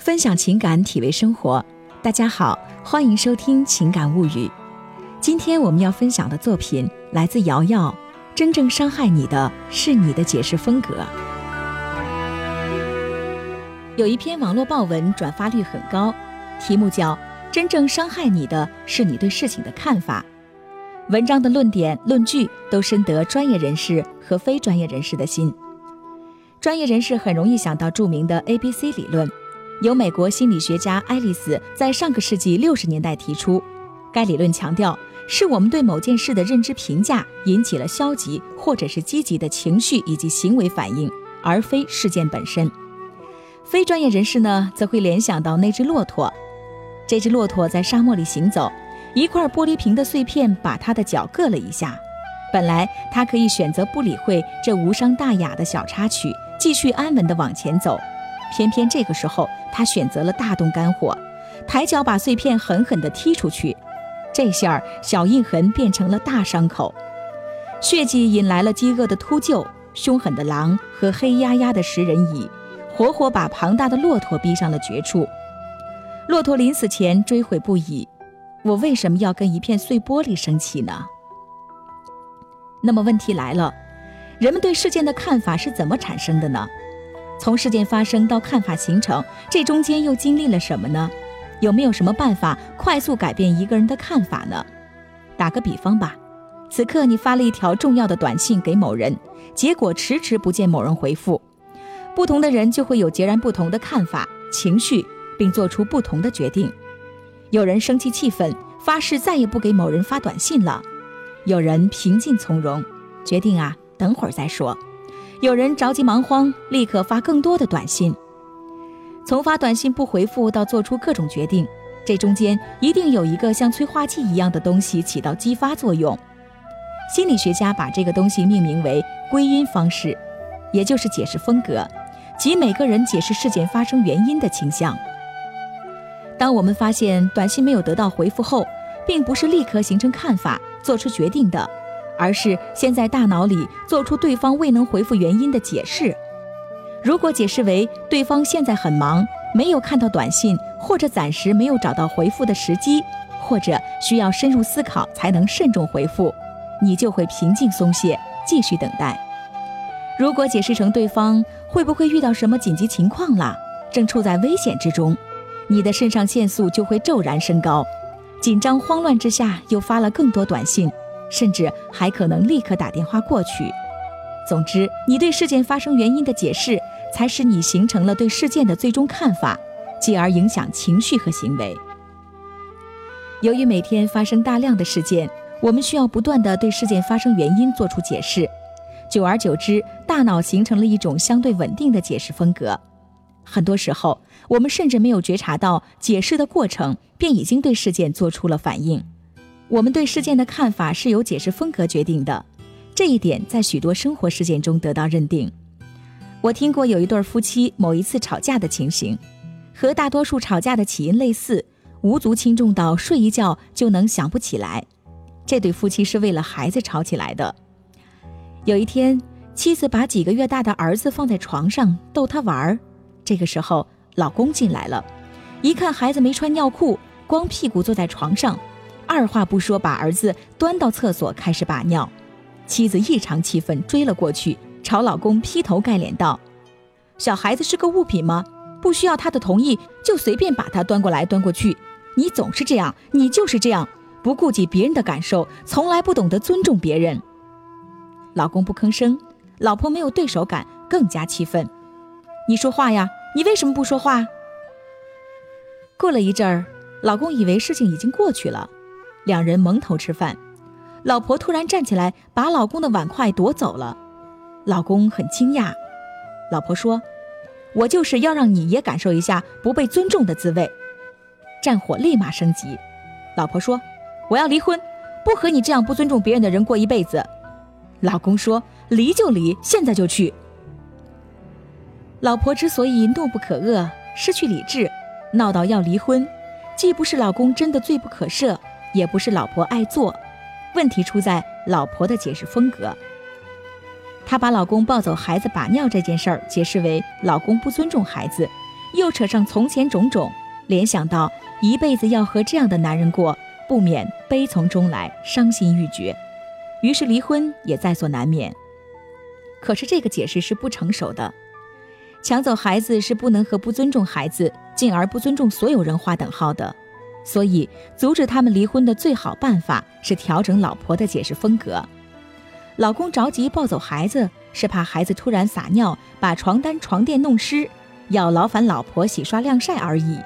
分享情感，体味生活。大家好，欢迎收听《情感物语》。今天我们要分享的作品来自瑶瑶。真正伤害你的是你的解释风格。有一篇网络报文转发率很高，题目叫《真正伤害你的是你对事情的看法》。文章的论点论据都深得专业人士和非专业人士的心。专业人士很容易想到著名的 A B C 理论。由美国心理学家爱丽丝在上个世纪六十年代提出，该理论强调是我们对某件事的认知评价引起了消极或者是积极的情绪以及行为反应，而非事件本身。非专业人士呢，则会联想到那只骆驼，这只骆驼在沙漠里行走，一块玻璃瓶的碎片把它的脚硌了一下，本来它可以选择不理会这无伤大雅的小插曲，继续安稳地往前走。偏偏这个时候，他选择了大动肝火，抬脚把碎片狠狠地踢出去。这下小印痕变成了大伤口，血迹引来了饥饿的秃鹫、凶狠的狼和黑压压的食人蚁，活活把庞大的骆驼逼上了绝处。骆驼临死前追悔不已：“我为什么要跟一片碎玻璃生气呢？”那么问题来了，人们对事件的看法是怎么产生的呢？从事件发生到看法形成，这中间又经历了什么呢？有没有什么办法快速改变一个人的看法呢？打个比方吧，此刻你发了一条重要的短信给某人，结果迟迟不见某人回复，不同的人就会有截然不同的看法、情绪，并做出不同的决定。有人生气气愤，发誓再也不给某人发短信了；有人平静从容，决定啊，等会儿再说。有人着急忙慌，立刻发更多的短信。从发短信不回复到做出各种决定，这中间一定有一个像催化剂一样的东西起到激发作用。心理学家把这个东西命名为归因方式，也就是解释风格，即每个人解释事件发生原因的倾向。当我们发现短信没有得到回复后，并不是立刻形成看法、做出决定的。而是先在大脑里做出对方未能回复原因的解释。如果解释为对方现在很忙，没有看到短信，或者暂时没有找到回复的时机，或者需要深入思考才能慎重回复，你就会平静松懈，继续等待。如果解释成对方会不会遇到什么紧急情况了，正处在危险之中，你的肾上腺素就会骤然升高，紧张慌乱之下又发了更多短信。甚至还可能立刻打电话过去。总之，你对事件发生原因的解释，才使你形成了对事件的最终看法，继而影响情绪和行为。由于每天发生大量的事件，我们需要不断地对事件发生原因做出解释，久而久之，大脑形成了一种相对稳定的解释风格。很多时候，我们甚至没有觉察到解释的过程，便已经对事件做出了反应。我们对事件的看法是由解释风格决定的，这一点在许多生活事件中得到认定。我听过有一对夫妻某一次吵架的情形，和大多数吵架的起因类似，无足轻重到睡一觉就能想不起来。这对夫妻是为了孩子吵起来的。有一天，妻子把几个月大的儿子放在床上逗他玩儿，这个时候老公进来了，一看孩子没穿尿裤，光屁股坐在床上。二话不说，把儿子端到厕所开始把尿。妻子异常气愤，追了过去，朝老公劈头盖脸道：“小孩子是个物品吗？不需要他的同意就随便把他端过来端过去？你总是这样，你就是这样，不顾及别人的感受，从来不懂得尊重别人。”老公不吭声，老婆没有对手感，更加气愤：“你说话呀！你为什么不说话？”过了一阵儿，老公以为事情已经过去了。两人蒙头吃饭，老婆突然站起来，把老公的碗筷夺走了。老公很惊讶，老婆说：“我就是要让你也感受一下不被尊重的滋味。”战火立马升级，老婆说：“我要离婚，不和你这样不尊重别人的人过一辈子。”老公说：“离就离，现在就去。”老婆之所以怒不可遏，失去理智，闹到要离婚，既不是老公真的罪不可赦。也不是老婆爱做，问题出在老婆的解释风格。她把老公抱走孩子把尿这件事儿解释为老公不尊重孩子，又扯上从前种种，联想到一辈子要和这样的男人过，不免悲从中来，伤心欲绝，于是离婚也在所难免。可是这个解释是不成熟的，抢走孩子是不能和不尊重孩子，进而不尊重所有人划等号的。所以，阻止他们离婚的最好办法是调整老婆的解释风格。老公着急抱走孩子，是怕孩子突然撒尿把床单床垫弄湿，要劳烦老婆洗刷晾晒而已。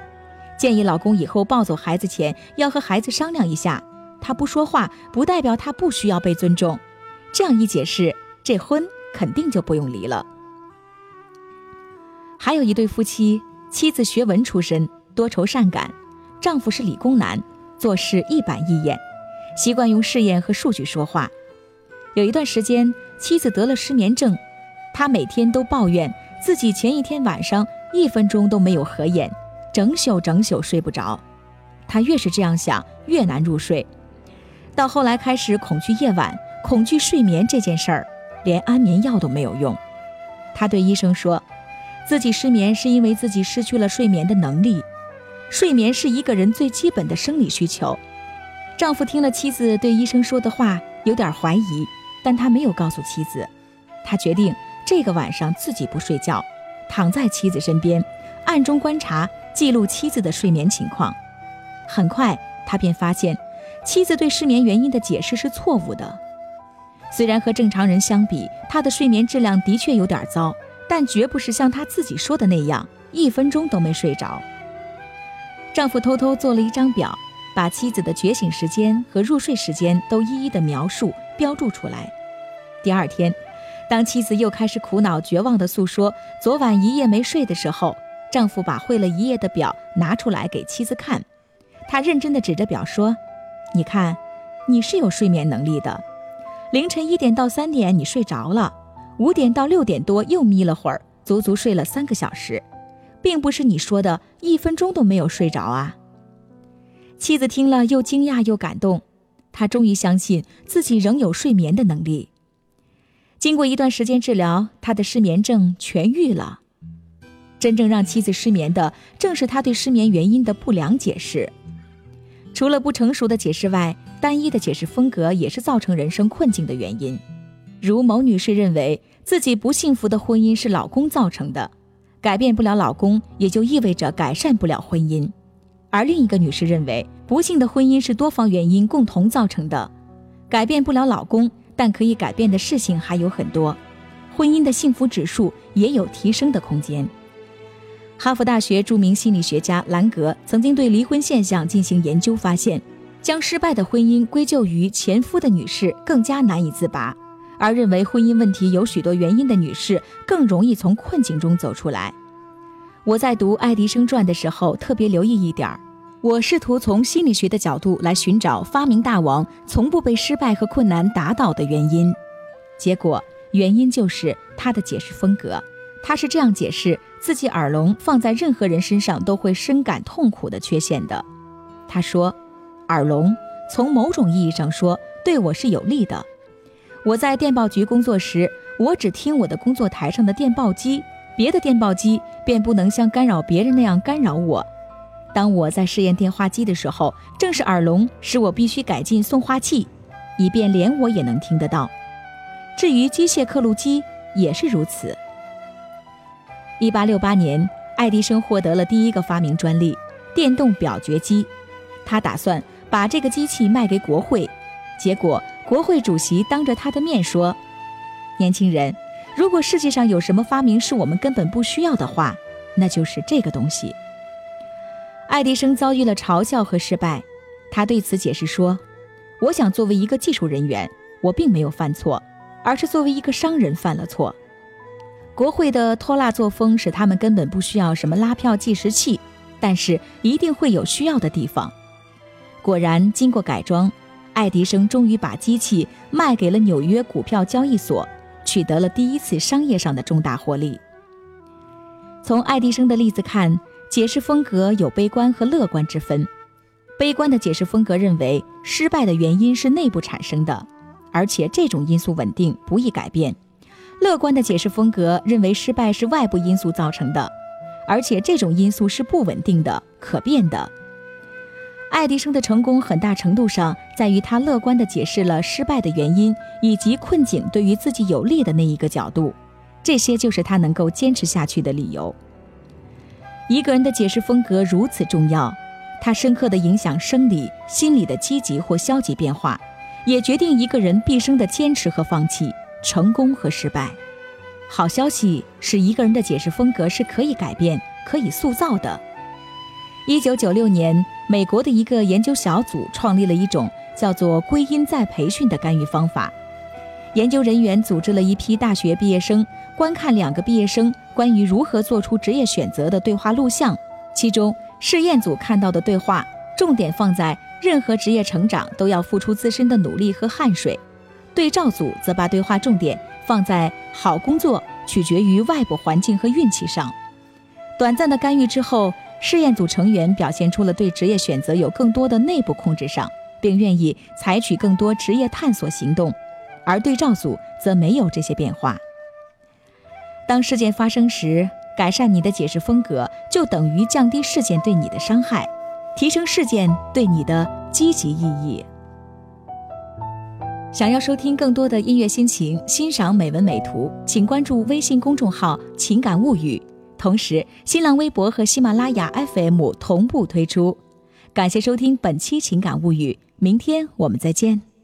建议老公以后抱走孩子前要和孩子商量一下，他不说话不代表他不需要被尊重。这样一解释，这婚肯定就不用离了。还有一对夫妻，妻子学文出身，多愁善感。丈夫是理工男，做事一板一眼，习惯用试验和数据说话。有一段时间，妻子得了失眠症，他每天都抱怨自己前一天晚上一分钟都没有合眼，整宿整宿睡不着。他越是这样想，越难入睡。到后来开始恐惧夜晚，恐惧睡眠这件事儿，连安眠药都没有用。他对医生说，自己失眠是因为自己失去了睡眠的能力。睡眠是一个人最基本的生理需求。丈夫听了妻子对医生说的话，有点怀疑，但他没有告诉妻子。他决定这个晚上自己不睡觉，躺在妻子身边，暗中观察、记录妻子的睡眠情况。很快，他便发现妻子对失眠原因的解释是错误的。虽然和正常人相比，他的睡眠质量的确有点糟，但绝不是像他自己说的那样，一分钟都没睡着。丈夫偷偷做了一张表，把妻子的觉醒时间和入睡时间都一一的描述标注出来。第二天，当妻子又开始苦恼绝望的诉说昨晚一夜没睡的时候，丈夫把会了一夜的表拿出来给妻子看。他认真地指着表说：“你看，你是有睡眠能力的。凌晨一点到三点你睡着了，五点到六点多又眯了会儿，足足睡了三个小时。”并不是你说的一分钟都没有睡着啊！妻子听了又惊讶又感动，她终于相信自己仍有睡眠的能力。经过一段时间治疗，她的失眠症痊愈了。真正让妻子失眠的，正是他对失眠原因的不良解释。除了不成熟的解释外，单一的解释风格也是造成人生困境的原因。如某女士认为自己不幸福的婚姻是老公造成的。改变不了老公，也就意味着改善不了婚姻。而另一个女士认为，不幸的婚姻是多方原因共同造成的，改变不了老公，但可以改变的事情还有很多，婚姻的幸福指数也有提升的空间。哈佛大学著名心理学家兰格曾经对离婚现象进行研究，发现，将失败的婚姻归咎于前夫的女士更加难以自拔。而认为婚姻问题有许多原因的女士更容易从困境中走出来。我在读爱迪生传的时候特别留意一点儿，我试图从心理学的角度来寻找发明大王从不被失败和困难打倒的原因。结果，原因就是他的解释风格。他是这样解释自己耳聋放在任何人身上都会深感痛苦的缺陷的。他说：“耳聋从某种意义上说对我是有利的。”我在电报局工作时，我只听我的工作台上的电报机，别的电报机便不能像干扰别人那样干扰我。当我在试验电话机的时候，正是耳聋使我必须改进送话器，以便连我也能听得到。至于机械刻录机也是如此。一八六八年，爱迪生获得了第一个发明专利——电动表决机，他打算把这个机器卖给国会，结果。国会主席当着他的面说：“年轻人，如果世界上有什么发明是我们根本不需要的话，那就是这个东西。”爱迪生遭遇了嘲笑和失败，他对此解释说：“我想作为一个技术人员，我并没有犯错，而是作为一个商人犯了错。国会的拖拉作风使他们根本不需要什么拉票计时器，但是一定会有需要的地方。果然，经过改装。”爱迪生终于把机器卖给了纽约股票交易所，取得了第一次商业上的重大获利。从爱迪生的例子看，解释风格有悲观和乐观之分。悲观的解释风格认为失败的原因是内部产生的，而且这种因素稳定，不易改变。乐观的解释风格认为失败是外部因素造成的，而且这种因素是不稳定的、可变的。爱迪生的成功很大程度上在于他乐观地解释了失败的原因以及困境对于自己有利的那一个角度，这些就是他能够坚持下去的理由。一个人的解释风格如此重要，它深刻地影响生理、心理的积极或消极变化，也决定一个人毕生的坚持和放弃、成功和失败。好消息是，一个人的解释风格是可以改变、可以塑造的。一九九六年，美国的一个研究小组创立了一种叫做“归因再培训”的干预方法。研究人员组织了一批大学毕业生，观看两个毕业生关于如何做出职业选择的对话录像。其中，试验组看到的对话重点放在任何职业成长都要付出自身的努力和汗水；对照组则把对话重点放在好工作取决于外部环境和运气上。短暂的干预之后。试验组成员表现出了对职业选择有更多的内部控制上，并愿意采取更多职业探索行动，而对照组则没有这些变化。当事件发生时，改善你的解释风格，就等于降低事件对你的伤害，提升事件对你的积极意义。想要收听更多的音乐心情，欣赏美文美图，请关注微信公众号“情感物语”。同时，新浪微博和喜马拉雅 FM 同步推出。感谢收听本期《情感物语》，明天我们再见。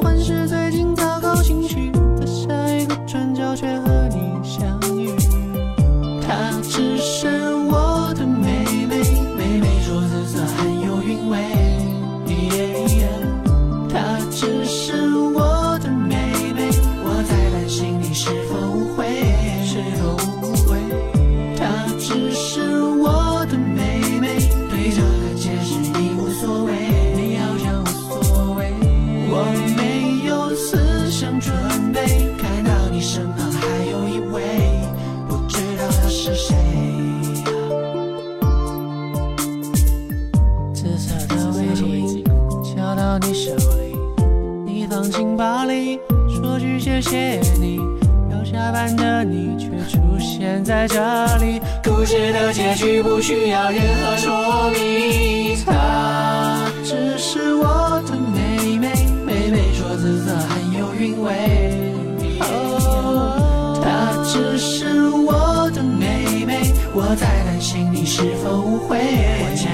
患失她只是我的妹妹我在担心你是否误会。